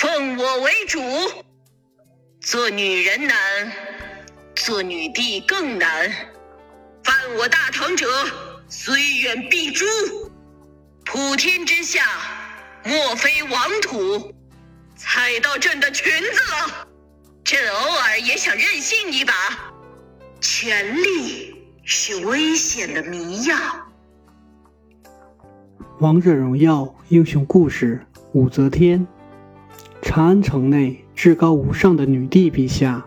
奉我为主。做女人难，做女帝更难。犯我大唐者，虽远必诛。普天之下，莫非王土。踩到朕的裙子了，朕偶尔也想任性一把。权力是危险的迷药。王者荣耀英雄故事：武则天。长安城内至高无上的女帝陛下，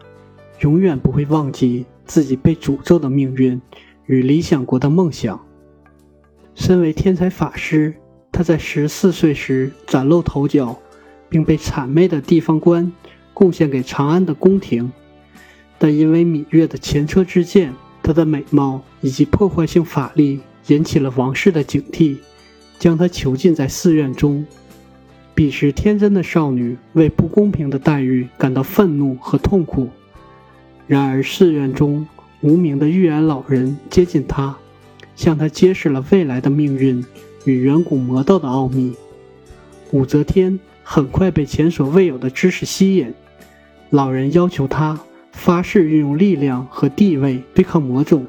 永远不会忘记自己被诅咒的命运与理想国的梦想。身为天才法师，她在十四岁时崭露头角。并被谄媚的地方官贡献给长安的宫廷，但因为芈月的前车之鉴，她的美貌以及破坏性法力引起了王室的警惕，将她囚禁在寺院中。彼时天真的少女为不公平的待遇感到愤怒和痛苦。然而寺院中无名的预言老人接近她，向她揭示了未来的命运与远古魔道的奥秘。武则天。很快被前所未有的知识吸引，老人要求她发誓运用力量和地位对抗魔种，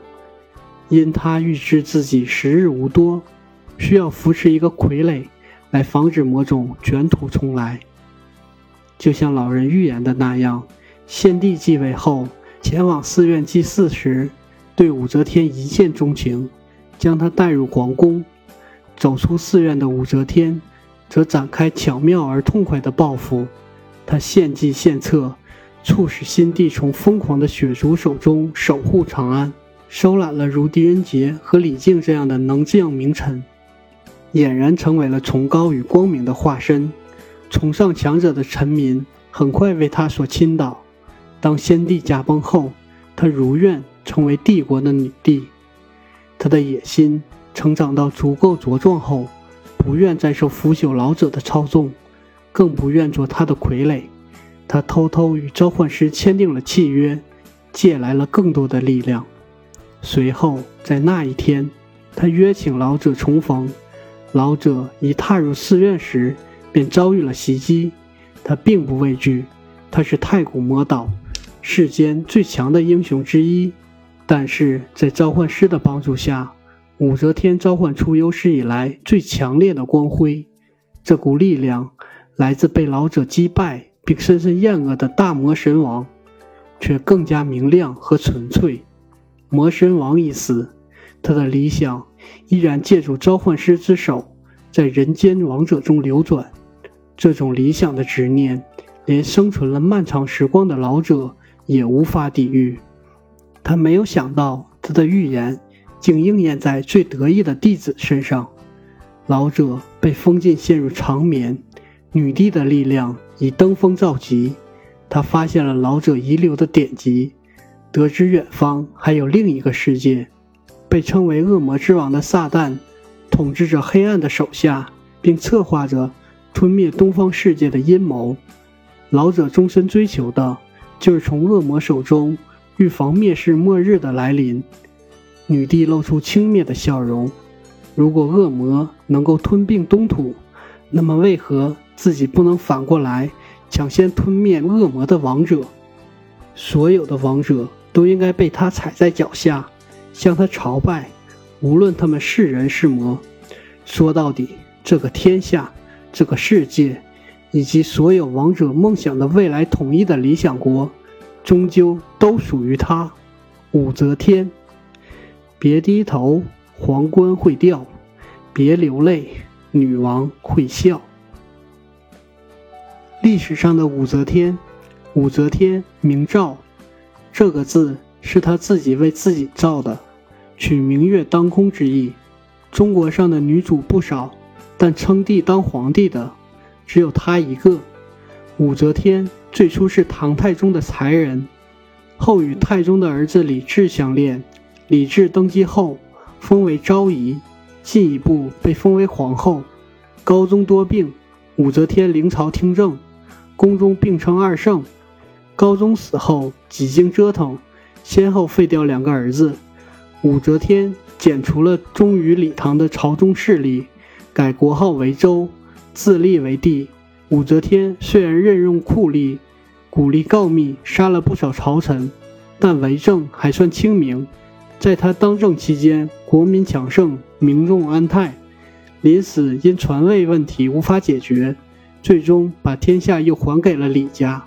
因他预知自己时日无多，需要扶持一个傀儡来防止魔种卷土重来。就像老人预言的那样，先帝继位后前往寺院祭祀时，对武则天一见钟情，将她带入皇宫。走出寺院的武则天。则展开巧妙而痛快的报复，他献计献策，促使新帝从疯狂的血族手中守护长安，收揽了如狄仁杰和李靖这样的能将名臣，俨然成为了崇高与光明的化身。崇尚强者的臣民很快为他所倾倒。当先帝驾崩后，他如愿成为帝国的女帝。他的野心成长到足够茁壮后。不愿再受腐朽老者的操纵，更不愿做他的傀儡。他偷偷与召唤师签订了契约，借来了更多的力量。随后，在那一天，他约请老者重逢。老者一踏入寺院时，便遭遇了袭击。他并不畏惧，他是太古魔岛世间最强的英雄之一。但是在召唤师的帮助下，武则天召唤出有史以来最强烈的光辉，这股力量来自被老者击败并深深厌恶的大魔神王，却更加明亮和纯粹。魔神王已死，他的理想依然借助召唤师之手，在人间王者中流转。这种理想的执念，连生存了漫长时光的老者也无法抵御。他没有想到，他的预言。竟应验在最得意的弟子身上。老者被封禁，陷入长眠。女帝的力量已登峰造极。他发现了老者遗留的典籍，得知远方还有另一个世界。被称为恶魔之王的撒旦，统治着黑暗的手下，并策划着吞灭东方世界的阴谋。老者终身追求的，就是从恶魔手中预防灭世末日的来临。女帝露出轻蔑的笑容。如果恶魔能够吞并东土，那么为何自己不能反过来抢先吞灭恶魔的王者？所有的王者都应该被他踩在脚下，向他朝拜，无论他们是人是魔。说到底，这个天下、这个世界，以及所有王者梦想的未来统一的理想国，终究都属于他——武则天。别低头，皇冠会掉；别流泪，女王会笑。历史上的武则天，武则天名诏，这个字是她自己为自己造的，取明月当空之意。中国上的女主不少，但称帝当皇帝的只有她一个。武则天最初是唐太宗的才人，后与太宗的儿子李治相恋。李治登基后，封为昭仪，进一步被封为皇后。高宗多病，武则天临朝听政，宫中并称二圣。高宗死后，几经折腾，先后废掉两个儿子。武则天剪除了忠于李唐的朝中势力，改国号为周，自立为帝，武则天虽然任用酷吏，鼓励告密，杀了不少朝臣，但为政还算清明。在他当政期间，国民强盛，民众安泰。临死因传位问题无法解决，最终把天下又还给了李家。